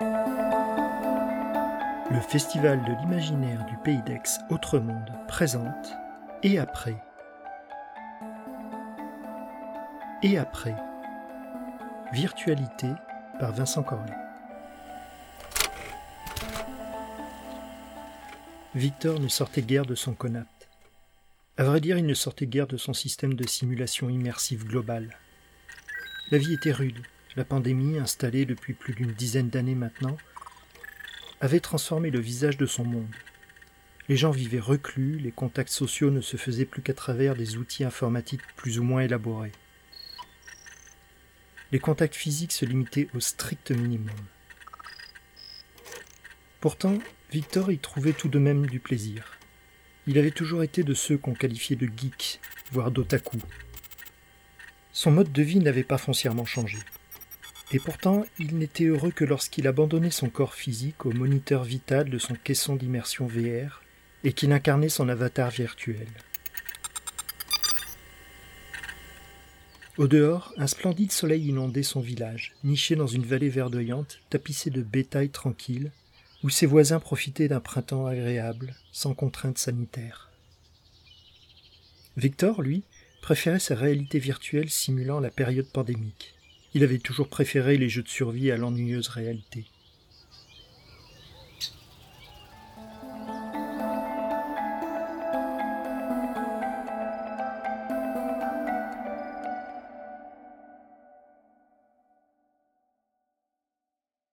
Le Festival de l'imaginaire du Pays d'Aix Autre Monde présente Et après Et après Virtualité par Vincent Corlet. Victor ne sortait guère de son conat. À vrai dire, il ne sortait guère de son système de simulation immersive globale. La vie était rude. La pandémie, installée depuis plus d'une dizaine d'années maintenant, avait transformé le visage de son monde. Les gens vivaient reclus, les contacts sociaux ne se faisaient plus qu'à travers des outils informatiques plus ou moins élaborés. Les contacts physiques se limitaient au strict minimum. Pourtant, Victor y trouvait tout de même du plaisir. Il avait toujours été de ceux qu'on qualifiait de geeks, voire d'otaku. Son mode de vie n'avait pas foncièrement changé. Et pourtant, il n'était heureux que lorsqu'il abandonnait son corps physique au moniteur vital de son caisson d'immersion VR et qu'il incarnait son avatar virtuel. Au dehors, un splendide soleil inondait son village, niché dans une vallée verdoyante, tapissée de bétail tranquille, où ses voisins profitaient d'un printemps agréable, sans contraintes sanitaires. Victor, lui, préférait sa réalité virtuelle simulant la période pandémique. Il avait toujours préféré les jeux de survie à l'ennuyeuse réalité.